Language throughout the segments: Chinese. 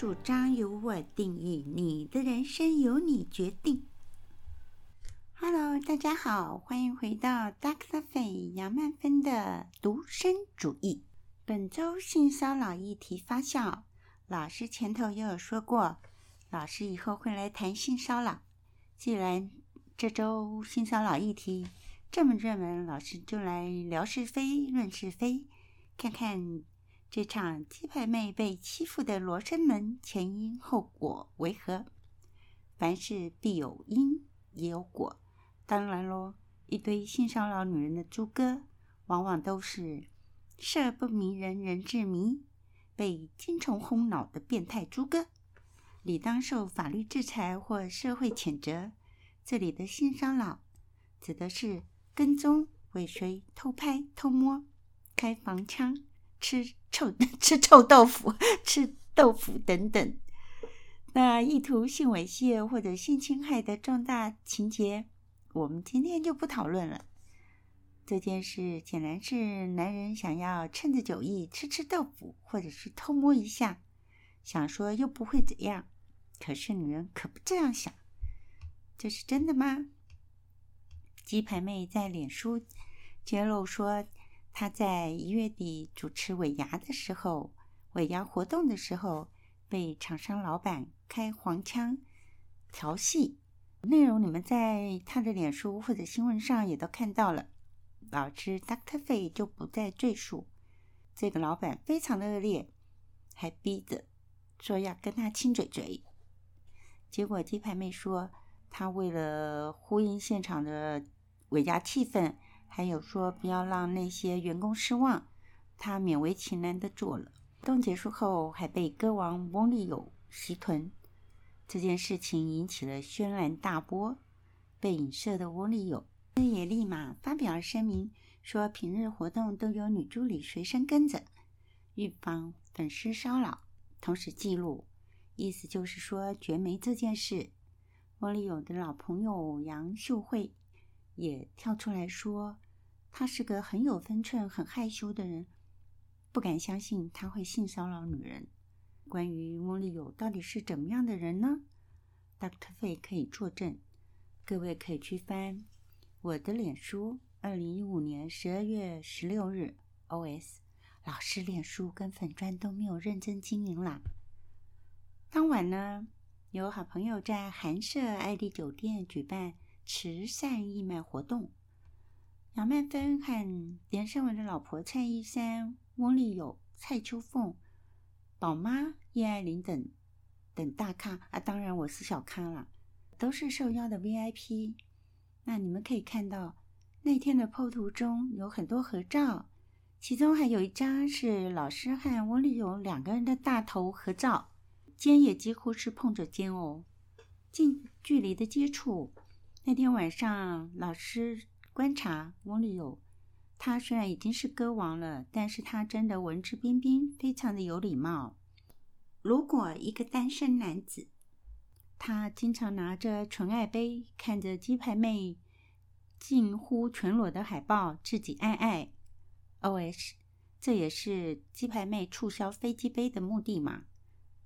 主张由我定义，你的人生由你决定。Hello，大家好，欢迎回到 Dr. fay 杨曼芬的独身主义。本周性骚扰议题发酵，老师前头也有说过，老师以后会来谈性骚扰。既然这周性骚扰议题这么热门，老师就来聊是非、论是非，看看。这场鸡排妹被欺负的罗生门前因后果为何？凡事必有因也有果。当然咯，一堆性骚扰女人的猪哥，往往都是色不迷人人自迷，被精虫轰脑的变态猪哥，理当受法律制裁或社会谴责。这里的性骚扰，指的是跟踪、尾随、偷拍、偷摸、开房枪。吃臭 吃臭豆腐，吃豆腐等等。那意图性猥亵或者性侵害的重大情节，我们今天就不讨论了。这件事显然是男人想要趁着酒意吃吃豆腐，或者是偷摸一下，想说又不会怎样。可是女人可不这样想，这是真的吗？鸡排妹在脸书揭露说。他在一月底主持尾牙的时候，尾牙活动的时候，被厂商老板开黄腔调戏，内容你们在他的脸书或者新闻上也都看到了。老师 Dr. Faye 就不再赘述。这个老板非常的恶劣，还逼着说要跟他亲嘴嘴。结果鸡排妹说，他为了呼应现场的尾牙气氛。还有说不要让那些员工失望，他勉为其难的做了。活动结束后，还被歌王翁立友袭臀，这件事情引起了轩然大波。被影射的翁立友也立马发表了声明，说平日活动都有女助理随身跟着，预防粉丝骚扰，同时记录，意思就是说绝没这件事。翁立友的老朋友杨秀慧。也跳出来说，他是个很有分寸、很害羞的人，不敢相信他会性骚扰女人。关于翁立友到底是怎么样的人呢？Dr. 费可以作证，各位可以去翻我的脸书，二零一五年十二月十六日。OS 老师脸书跟粉专都没有认真经营啦。当晚呢，有好朋友在寒舍爱丽酒店举办。慈善义卖活动，杨曼芬和连胜文的老婆蔡依珊、翁立友、蔡秋凤、宝妈叶爱玲等等大咖啊，当然我是小咖了，都是受邀的 VIP。那你们可以看到那天的 PO 图中有很多合照，其中还有一张是老师和翁立友两个人的大头合照，肩也几乎是碰着肩哦，近距离的接触。那天晚上，老师观察翁立友，他虽然已经是歌王了，但是他真的文质彬彬，非常的有礼貌。如果一个单身男子，他经常拿着纯爱杯，看着鸡排妹近乎全裸的海报，自己爱爱，OS，这也是鸡排妹促销飞机杯的目的嘛？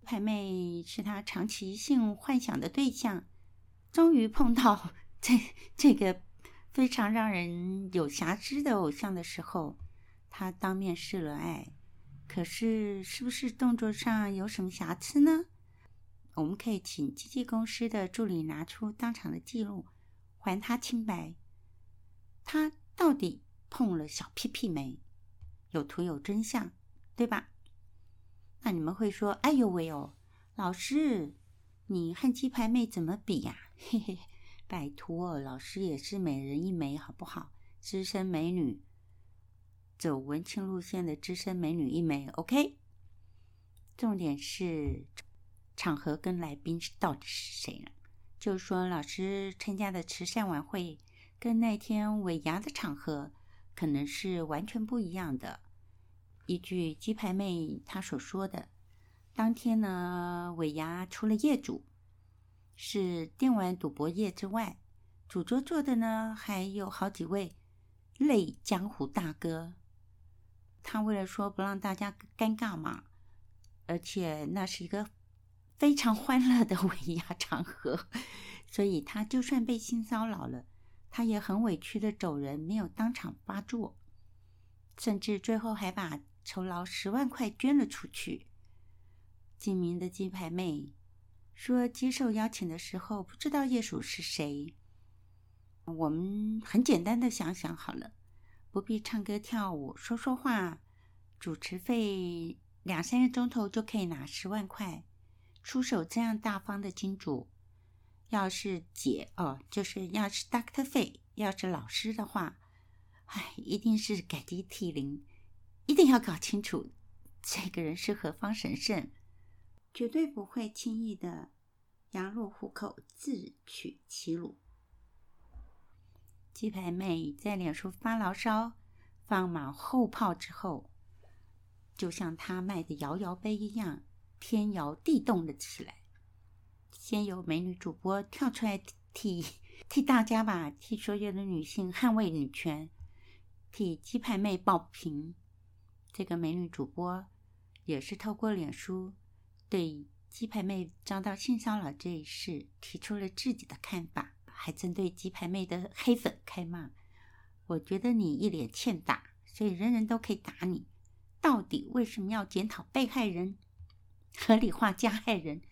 排妹是他长期性幻想的对象，终于碰到。在这个非常让人有瑕疵的偶像的时候，他当面示了爱。可是，是不是动作上有什么瑕疵呢？我们可以请经纪公司的助理拿出当场的记录，还他清白。他到底碰了小屁屁没？有图有真相，对吧？那你们会说：“哎呦喂哦，老师，你和鸡排妹怎么比呀？”嘿嘿。拜托，老师也是美人一枚，好不好？资深美女，走文青路线的资深美女一枚，OK。重点是场合跟来宾到底是谁了？就说，老师参加的慈善晚会跟那天尾牙的场合可能是完全不一样的。依据鸡排妹她所说的，当天呢，尾牙除了业主。是电玩赌博业之外，主桌坐的呢，还有好几位类江湖大哥。他为了说不让大家尴尬嘛，而且那是一个非常欢乐的尾牙场合，所以他就算被性骚扰了，他也很委屈的走人，没有当场发作，甚至最后还把酬劳十万块捐了出去。精明的鸡排妹说，接受邀请的时候不知道业主是谁。我们很简单的想想好了，不必唱歌跳舞，说说话，主持费两三个钟头就可以拿十万块。出手这样大方的金主，要是姐哦，就是要是 Doctor 费，要是老师的话，哎，一定是感激涕零，一定要搞清楚这个人是何方神圣，绝对不会轻易的羊入虎口，自取其辱。鸡排妹在脸书发牢骚，放马后炮之后，就像她卖的摇摇杯一样。天摇地动了起来，先有美女主播跳出来替替大家吧，替所有的女性捍卫女权，替鸡排妹抱平。这个美女主播也是透过脸书对鸡排妹遭到性骚扰这一事提出了自己的看法，还针对鸡排妹的黑粉开骂。我觉得你一脸欠打，所以人人都可以打你。到底为什么要检讨被害人？合理化加害人，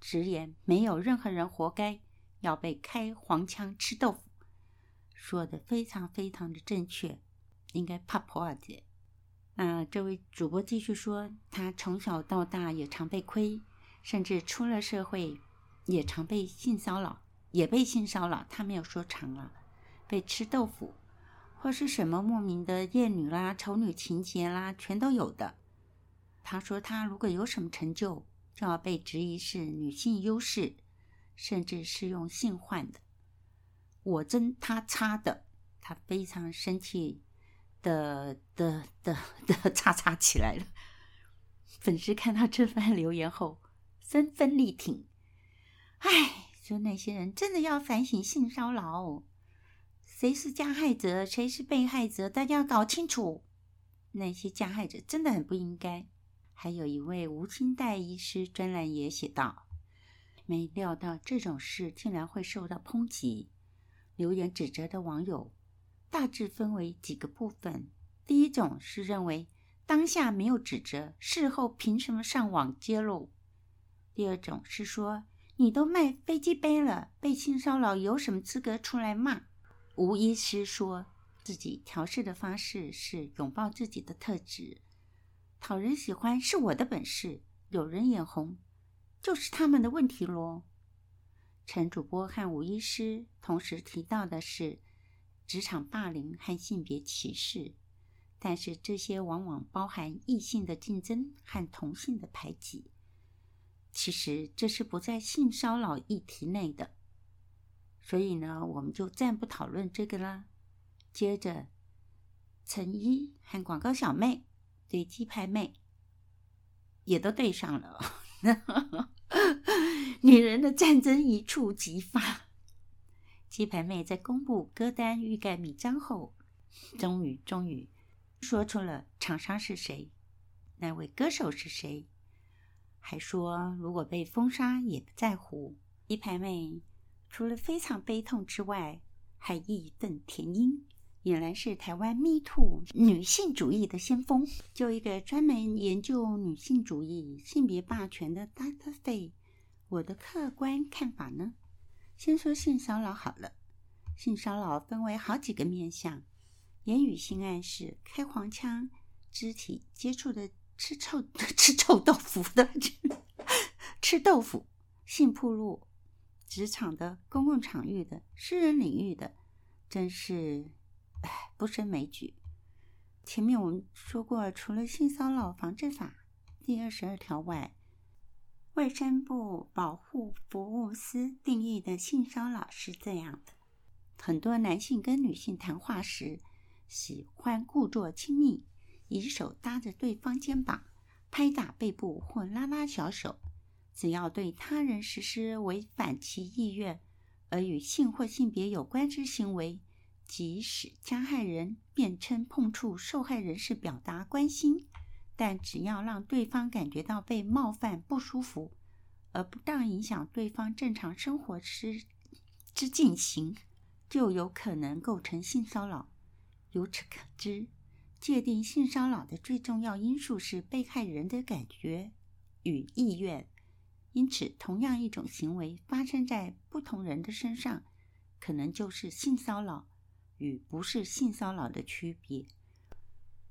直言没有任何人活该要被开黄腔吃豆腐，说的非常非常的正确，应该怕破二姐。那这位主播继续说，他从小到大也常被亏，甚至出了社会也常被性骚扰，也被性骚扰。他没有说长了，被吃豆腐，或是什么莫名的厌女啦、丑女情节啦，全都有的。他说：“他如果有什么成就，就要被质疑是女性优势，甚至是用性换的。我真他擦的，他非常生气的的的的叉叉起来了。粉丝看到这番留言后，纷纷力挺。哎，说那些人真的要反省性骚扰，谁是加害者，谁是被害者，大家要搞清楚。那些加害者真的很不应该。”还有一位吴清代医师专栏也写道：“没料到这种事竟然会受到抨击。留言指责的网友大致分为几个部分：第一种是认为当下没有指责，事后凭什么上网揭露；第二种是说你都卖飞机杯了，被性骚扰有什么资格出来骂？吴医师说自己调试的方式是拥抱自己的特质。”讨人喜欢是我的本事，有人眼红就是他们的问题喽。陈主播和吴医师同时提到的是职场霸凌和性别歧视，但是这些往往包含异性的竞争和同性的排挤。其实这是不在性骚扰议题内的，所以呢，我们就暂不讨论这个啦。接着，陈一和广告小妹。对鸡排妹也都对上了，女人的战争一触即发。鸡排妹在公布歌单欲盖弥彰后，终于终于说出了厂商是谁，那位歌手是谁，还说如果被封杀也不在乎。鸡排妹除了非常悲痛之外，还义愤填膺。俨然是台湾 Me Too 女性主义的先锋。就一个专门研究女性主义、性别霸权的 Dr. Faye，我的客观看法呢？先说性骚扰好了。性骚扰分为好几个面向：言语性暗示、开黄腔、肢体接触的吃臭 吃臭豆腐的 吃豆腐、性暴露、职场的、公共场域的、私人领域的，真是。哎，不胜枚举。前面我们说过，除了性骚扰防治法第二十二条外，卫生部保护服务司定义的性骚扰是这样的：很多男性跟女性谈话时，喜欢故作亲密，以手搭着对方肩膀，拍打背部或拉拉小手，只要对他人实施违反其意愿而与性或性别有关之行为。即使加害人辩称碰触受害人是表达关心，但只要让对方感觉到被冒犯不舒服，而不当影响对方正常生活之之进行，就有可能构成性骚扰。由此可知，界定性骚扰的最重要因素是被害人的感觉与意愿。因此，同样一种行为发生在不同人的身上，可能就是性骚扰与不是性骚扰的区别。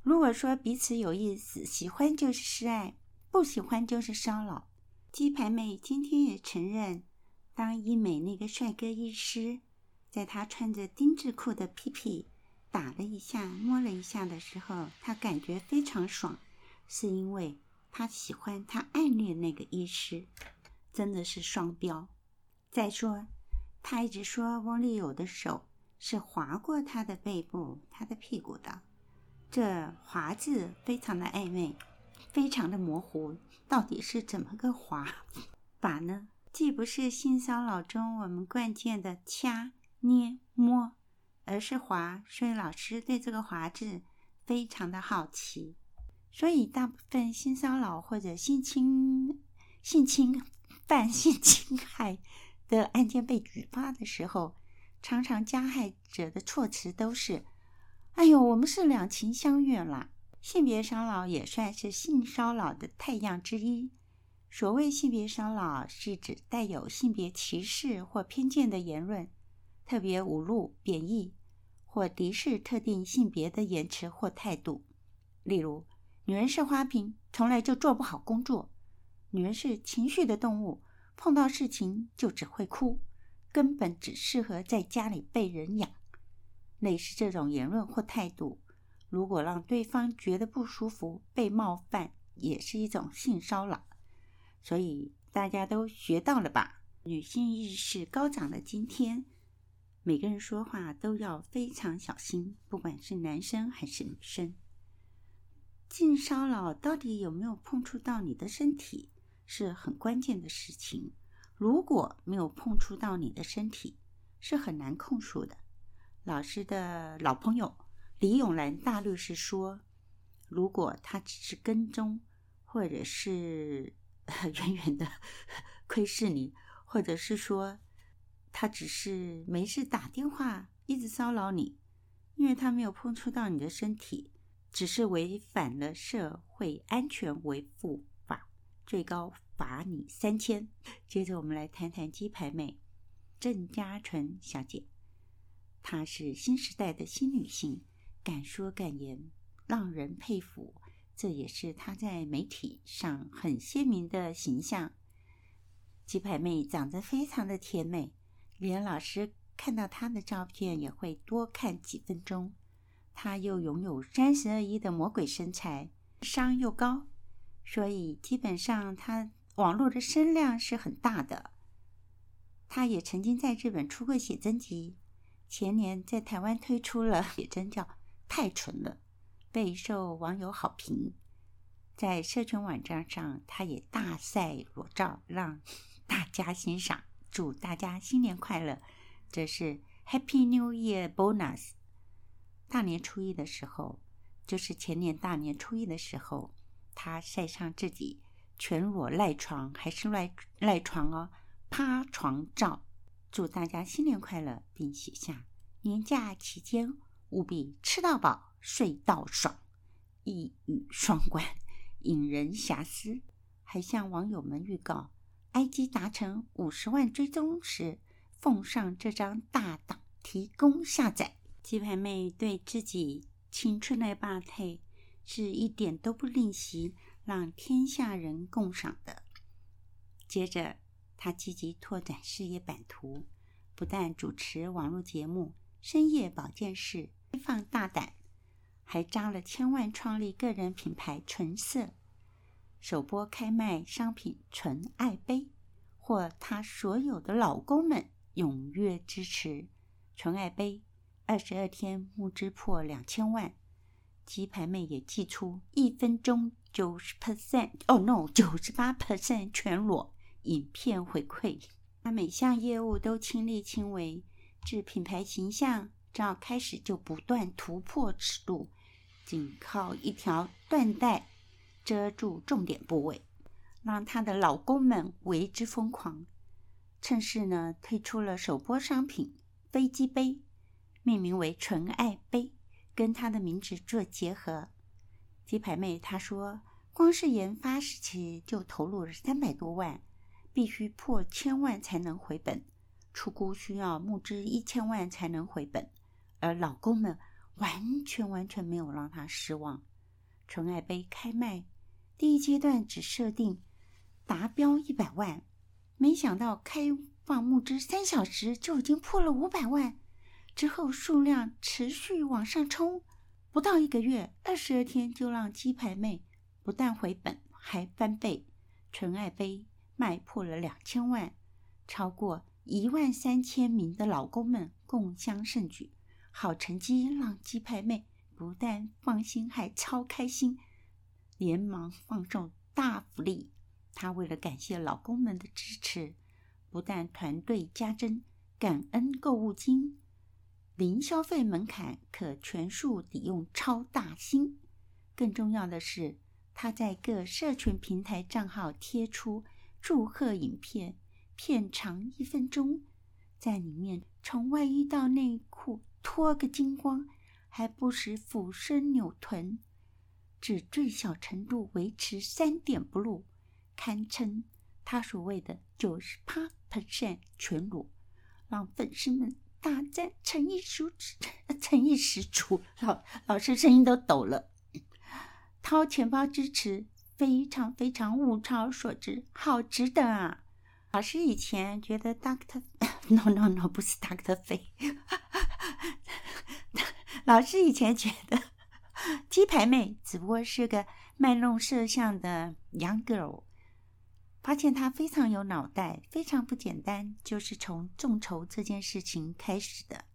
如果说彼此有意思，喜欢就是示爱，不喜欢就是骚扰。鸡排妹今天也承认，当医美那个帅哥医师在她穿着丁字裤的屁屁打了一下、摸了一下的时候，她感觉非常爽，是因为她喜欢她暗恋那个医师，真的是双标。再说，她一直说翁立友的手是划过她的背部、她的屁股的，这“划”字非常的暧昧，非常的模糊。到底是怎么个划法呢？既不是性骚扰中我们惯见的掐、捏、摸，而是滑。所以老师对这个“划”字非常的好奇。所以大部分性骚扰或者性侵、性侵犯、性侵害的案件被举发的时候，常常加害者的措辞都是：“哎呦，我们是两情相悦啦。”性别骚扰也算是性骚扰的太样之一。所谓性别骚扰，是指带有性别歧视或偏见的言论，特别侮辱、贬义或敌视特定性别的言辞或态度。例如，女人是花瓶，从来就做不好工作；女人是情绪的动物，碰到事情就只会哭，根本只适合在家里被人养。类似这种言论或态度。如果让对方觉得不舒服、被冒犯，也是一种性骚扰。所以大家都学到了吧？女性意识高涨的今天，每个人说话都要非常小心，不管是男生还是女生。性骚扰到底有没有碰触到你的身体，是很关键的事情。如果没有碰触到你的身体，是很难控诉的。老师的老朋友。李永兰大律师说：“如果他只是跟踪，或者是 远远的 窥视你，或者是说他只是没事打电话一直骚扰你，因为他没有碰触到你的身体，只是违反了社会安全维护法，最高罚你三千。”接着我们来谈谈鸡排妹郑嘉纯小姐，她是新时代的新女性。敢说敢言，让人佩服。这也是她在媒体上很鲜明的形象。鸡排妹长得非常的甜美，连老师看到她的照片也会多看几分钟。她又拥有三十二一的魔鬼身材，商又高，所以基本上她网络的声量是很大的。她也曾经在日本出过写真集，前年在台湾推出了写真叫。太纯了，备受网友好评。在社群网站上，他也大晒裸照，让大家欣赏。祝大家新年快乐！这是 Happy New Year Bonus。大年初一的时候，就是前年大年初一的时候，他晒上自己全裸赖床，还是赖赖床哦，趴床照。祝大家新年快乐，并写下年假期间。务必吃到饱，睡到爽，一语双关，引人遐思。还向网友们预告，IG 达成五十万追踪时，奉上这张大档，提供下载。鸡排妹对自己青春的霸态是一点都不吝惜，让天下人共赏的。接着，她积极拓展事业版图，不但主持网络节目《深夜保健室》。开放大胆，还砸了千万创立个人品牌“纯色”，首播开卖商品“纯爱杯”，获她所有的老公们踊跃支持。“纯爱杯”二十二天募资破两千万，鸡排妹也祭出一分钟九十 percent，哦 no，九十八 percent 全裸影片回馈。她每项业务都亲力亲为，至品牌形象。照开始就不断突破尺度，仅靠一条缎带遮住重点部位。让她的老公们为之疯狂。趁势呢，推出了首波商品——飞机杯，命名为“纯爱杯”，跟她的名字做结合。鸡排妹她说，光是研发时期就投入了三百多万，必须破千万才能回本，出估需要募资一千万才能回本，而老公们完全完全没有让她失望。纯爱杯开卖第一阶段只设定达标一百万。没想到开放募资三小时就已经破了五百万，之后数量持续往上冲，不到一个月，二十二天就让鸡排妹不但回本，还翻倍。纯爱杯卖破了两千万，超过一万三千名的老公们共襄盛举，好成绩让鸡排妹不但放心，还超开心，连忙放送大福利。她为了感谢老公们的支持，不但团队加增感恩购物金，零消费门槛可全数抵用超大星，更重要的是，她在各社群平台账号贴出祝贺影片，片长一分钟，在里面从外衣到内裤脱个精光，还不时俯身扭臀，至最小程度维持三点不露。堪称他所谓的九十八 percent 全裸，让粉丝们大赞诚意十足，诚意十足。老老师声音都抖了，掏钱包支持，非常非常物超所值，好值得啊！老师以前觉得 Doctor No No No 不是 Doctor 费，老师以前觉得鸡排妹只不过是个卖弄摄像的 young girl。发现她非常有脑袋，非常不简单，就是从众筹这件事情开始的。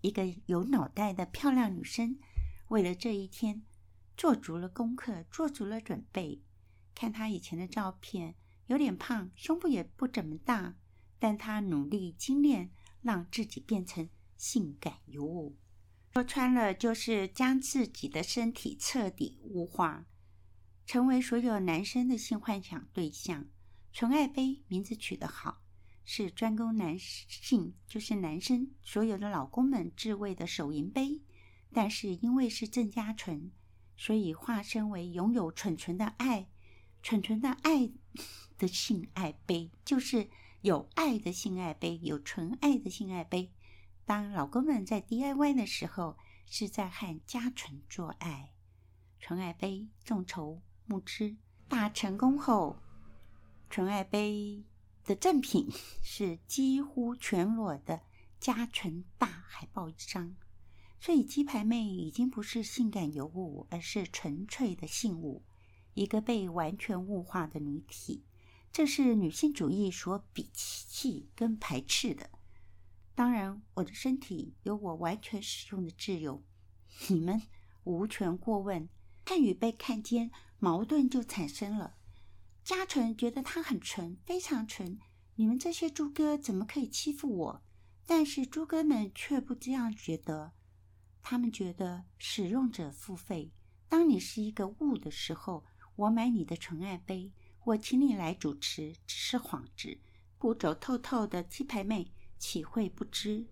一个有脑袋的漂亮女生，为了这一天做足了功课，做足了准备。看她以前的照片，有点胖，胸部也不怎么大，但她努力精炼，让自己变成性感尤物。说穿了，就是将自己的身体彻底物化，成为所有男生的性幻想对象。纯爱杯名字取得好，是专攻男性，就是男生所有的老公们自慰的手淫杯。但是因为是正加纯，所以化身为拥有纯纯的爱、纯纯的爱 的性爱杯，就是有爱的性爱杯，有纯爱的性爱杯。当老公们在 DIY 的时候，是在和家纯做爱。纯爱杯众筹募资大成功后。纯爱杯的赠品 是几乎全裸的家纯大海报一张，所以鸡排妹已经不是性感尤物，而是纯粹的性物，一个被完全物化的女体。这是女性主义所鄙弃跟排斥的。当然，我的身体有我完全使用的自由，你们无权过问。看与被看见，矛盾就产生了。加纯觉得他很纯，非常纯。你们这些猪哥怎么可以欺负我？但是猪哥们却不这样觉得。他们觉得使用者付费。当你是一个物的时候，我买你的纯爱杯，我请你来主持，只是幌子。不走透透的鸡排妹岂会不知？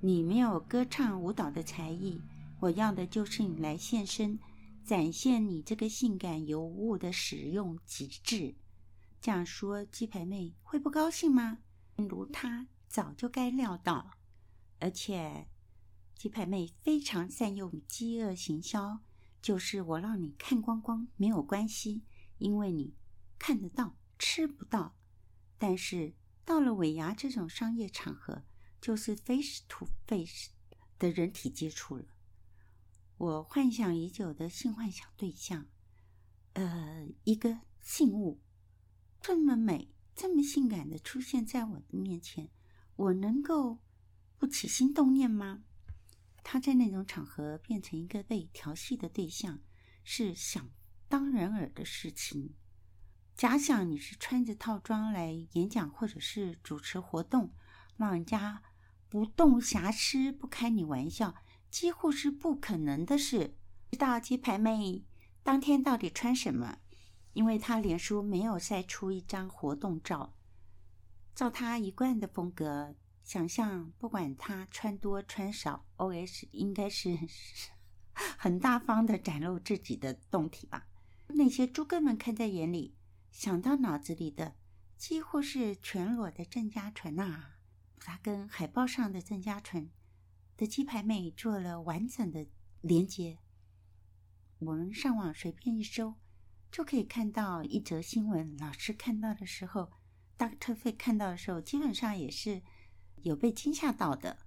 你没有歌唱舞蹈的才艺，我要的就是你来现身。展现你这个性感尤物的使用极致，这样说鸡排妹会不高兴吗？如她早就该料到，而且鸡排妹非常善用饥饿行销，就是我让你看光光没有关系，因为你看得到吃不到，但是到了尾牙这种商业场合，就是 face to face 的人体接触了。我幻想已久的性幻想对象，呃，一个性物这么美、这么性感的出现在我的面前，我能够不起心动念吗？他在那种场合变成一个被调戏的对象，是想当然尔的事情。假想你是穿着套装来演讲或者是主持活动，让人家不动瑕疵，不开你玩笑。几乎是不可能的事。知道鸡排妹当天到底穿什么？因为她脸书没有晒出一张活动照。照她一贯的风格，想象不管他穿多穿少，OS 应该是很大方的展露自己的胴体吧。那些猪哥们看在眼里，想到脑子里的几乎是全裸的郑家纯啊！他跟海报上的郑家纯的鸡排妹做了完整的连接。我们上网随便一搜，就可以看到一则新闻。老师看到的时候，Doctor 费看到的时候，基本上也是有被惊吓到的。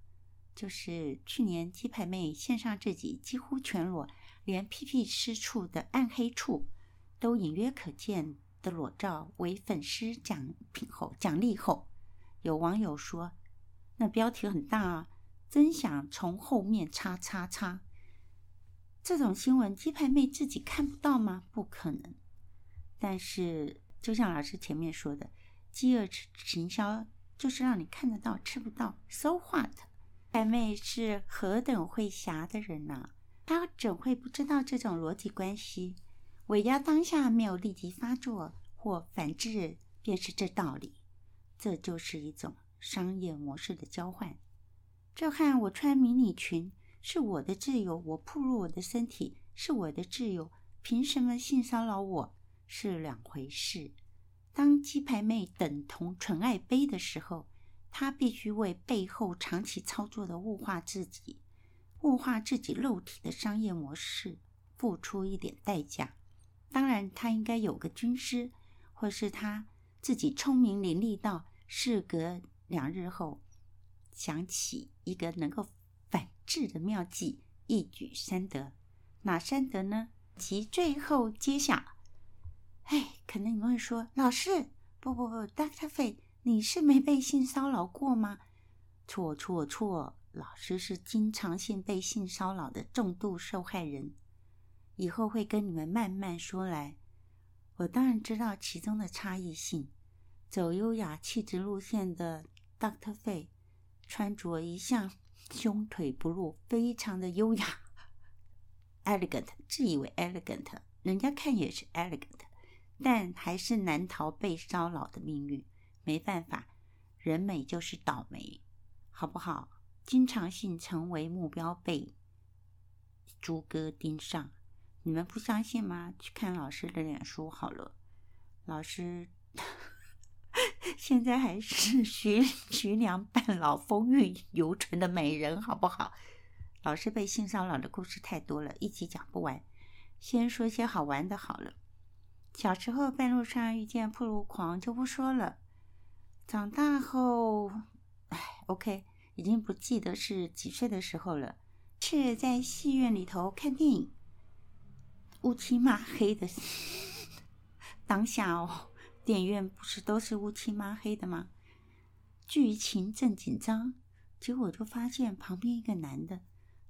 就是去年鸡排妹献上自己几乎全裸，连屁屁湿处的暗黑处都隐约可见的裸照为粉丝奖品后奖励后，有网友说：“那标题很大啊，真想从后面叉叉叉。”这种新闻鸡排妹自己看不到吗？不可能。但是就像老师前面说的，饥饿行销就是让你看得到，吃不到。So what？鸡排妹是何等会侠的人呢、啊？她怎会不知道这种逻辑关系？尾牙当下没有立即发作或反制，便是这道理。这就是一种商业模式的交换。这和我穿迷你裙是我的自由，我暴露我的身体是我的自由，凭什么性骚扰我是两回事。当鸡排妹等同纯爱杯的时候，她必须为背后长期操作的物化自己、物化自己肉体的商业模式付出一点代价。当然，他应该有个军师，或是他自己聪明伶俐到事隔两日后想起一个能够反制的妙计，一举三得。哪三得呢？其最后揭晓。哎，可能你们会说，老师，不不不，Dr. fay 你是没被性骚扰过吗？错错错，老师是经常性被性骚扰的重度受害人。以后会跟你们慢慢说来。我当然知道其中的差异性。走优雅气质路线的 Dr. fay 穿着一向胸腿不露，非常的优雅，elegant，自以为 elegant，人家看也是 elegant，但还是难逃被骚扰的命运。没办法，人美就是倒霉，好不好？经常性成为目标，被猪哥盯上。你们不相信吗？去看老师的脸书好了。老师 现在还是徐 徐娘半老、风韵犹存的美人，好不好？老师被性骚扰的故事太多了，一集讲不完。先说些好玩的好了。小时候半路上遇见暴露狂就不说了。长大后，哎，OK，已经不记得是几岁的时候了。是在戏院里头看电影。乌漆嘛黑的 当下哦，电影院不是都是乌漆嘛黑的吗？剧情正紧张，结果就发现旁边一个男的，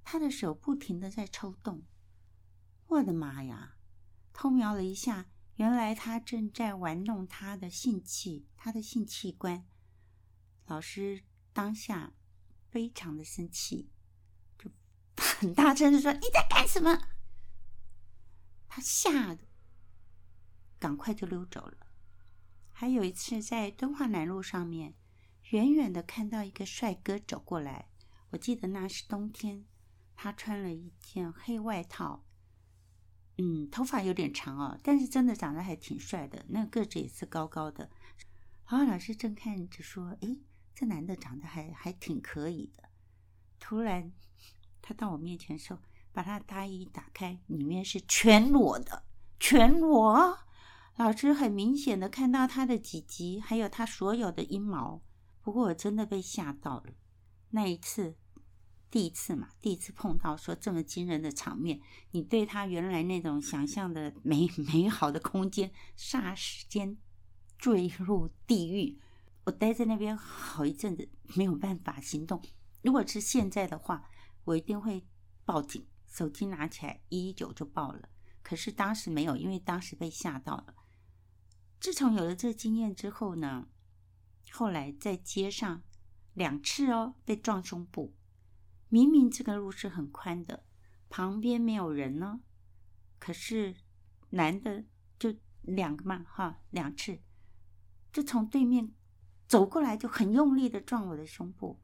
他的手不停的在抽动。我的妈呀！偷瞄了一下，原来他正在玩弄他的性器，他的性器官。老师当下非常的生气，就 很大声的说：“你在干什么？”他吓得赶快就溜走了。还有一次在敦化南路上面，远远的看到一个帅哥走过来，我记得那是冬天，他穿了一件黑外套，嗯，头发有点长哦，但是真的长得还挺帅的，那个子也是高高的。然后老师正看着说：“诶，这男的长得还还挺可以的。”突然他到我面前说。把他大衣打开，里面是全裸的，全裸。老师很明显的看到他的鸡鸡，还有他所有的阴毛。不过我真的被吓到了。那一次，第一次嘛，第一次碰到说这么惊人的场面，你对他原来那种想象的美美好的空间，霎时间 坠入地狱。我待在那边好一阵子，没有办法行动。如果是现在的话，我一定会报警。手机拿起来，一一九就报了。可是当时没有，因为当时被吓到了。自从有了这经验之后呢，后来在街上两次哦被撞胸部，明明这个路是很宽的，旁边没有人呢，可是男的就两个嘛，哈，两次，就从对面走过来，就很用力的撞我的胸部。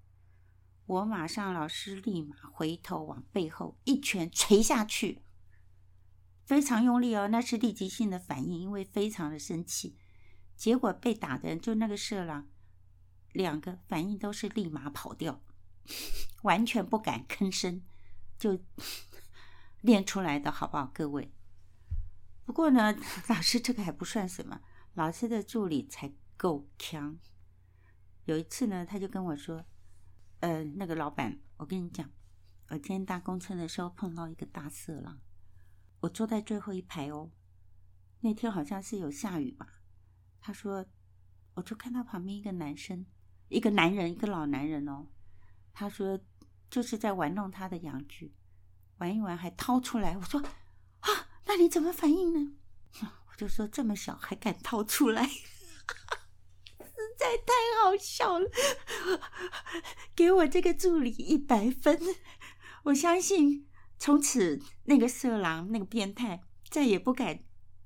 我马上，老师立马回头往背后一拳捶下去，非常用力哦，那是立即性的反应，因为非常的生气。结果被打的人就那个色狼，两个反应都是立马跑掉，完全不敢吭声，就练出来的好不好，各位？不过呢，老师这个还不算什么，老师的助理才够强。有一次呢，他就跟我说。呃，那个老板，我跟你讲，我今天搭公车的时候碰到一个大色狼，我坐在最后一排哦。那天好像是有下雨吧？他说，我就看到旁边一个男生，一个男人，一个老男人哦。他说，就是在玩弄他的阳具，玩一玩还掏出来。我说啊，那你怎么反应呢？我就说这么小还敢掏出来。实在太好笑了，给我这个助理一百分。我相信从此那个色狼、那个变态再也不敢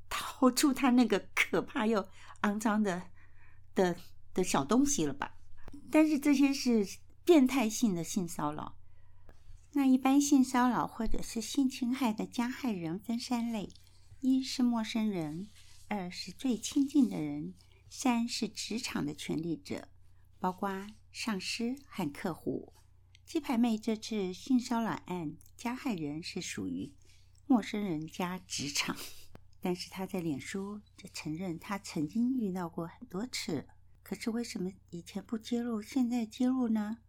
掏出他那个可怕又肮脏的的的小东西了吧？但是这些是变态性的性骚扰。那一般性骚扰或者是性侵害的加害人分三类：一是陌生人，二是最亲近的人。三是职场的权力者，包括上司和客户。鸡排妹这次性骚扰案加害人是属于陌生人加职场，但是她在脸书就承认她曾经遇到过很多次。可是为什么以前不揭露，现在揭露呢？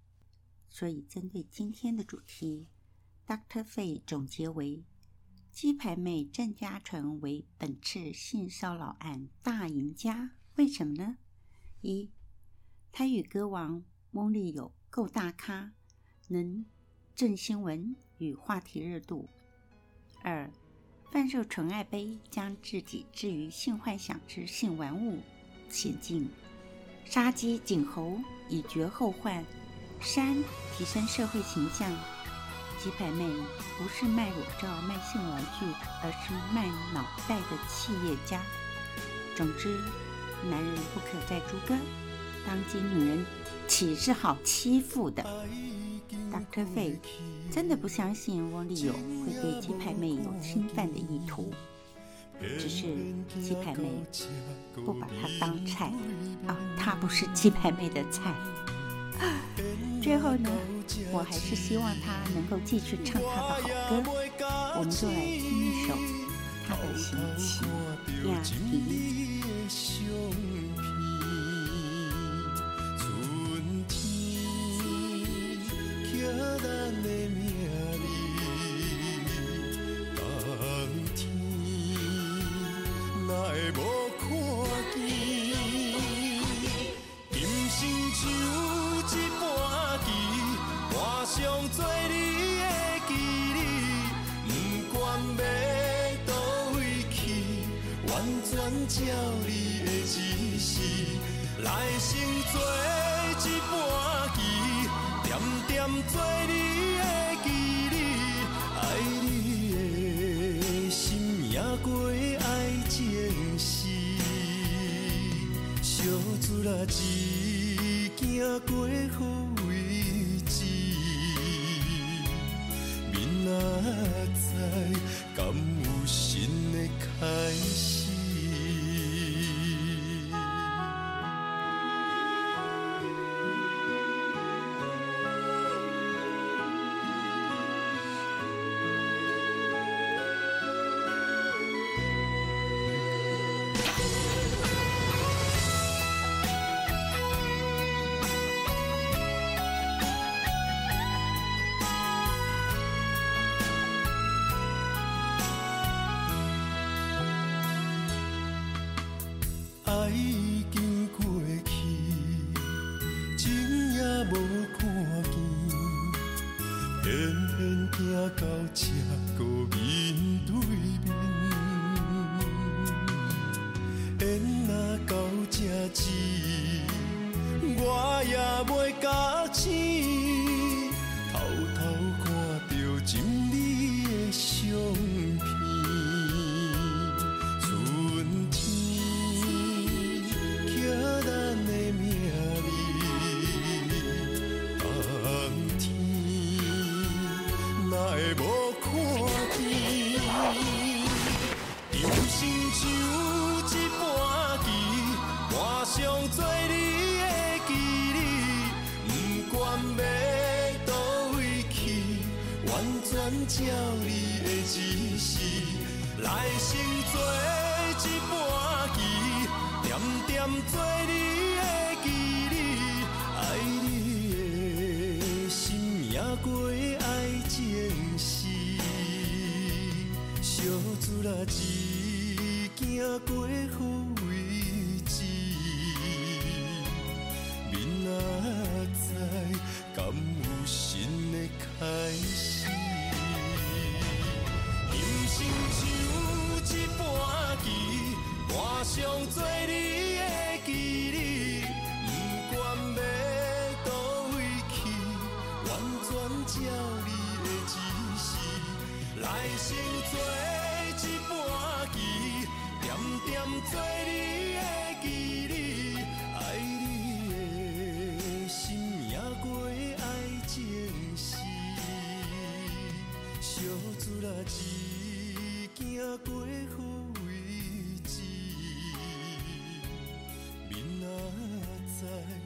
所以针对今天的主题，Dr. Faye 总结为：鸡排妹郑嘉纯为本次性骚扰案大赢家。为什么呢？一，他与歌王翁立友够大咖，能震新闻与话题热度。二，贩售纯爱杯，将自己置于性幻想之性玩物险境，杀鸡儆猴以绝后患。三，提升社会形象。鸡排妹不是卖裸照、卖性玩具，而是卖脑袋的企业家。总之。男人不可再猪哥，当今女人岂是好欺负的？Dr. Faye 真的不相信翁立友会对鸡排妹有侵犯的意图，只是鸡排妹不把他当菜啊，他不是鸡排妹的菜。最后呢，我还是希望他能够继续唱他的好歌，我们就来听一首他的心情呀，咦。照开始。换上做你的记忆，不管要倒位去，完全照你的指示，来生做一盘棋，点点做你的记忆，爱你的心也过爱情诗，小珠仔一行过好。answer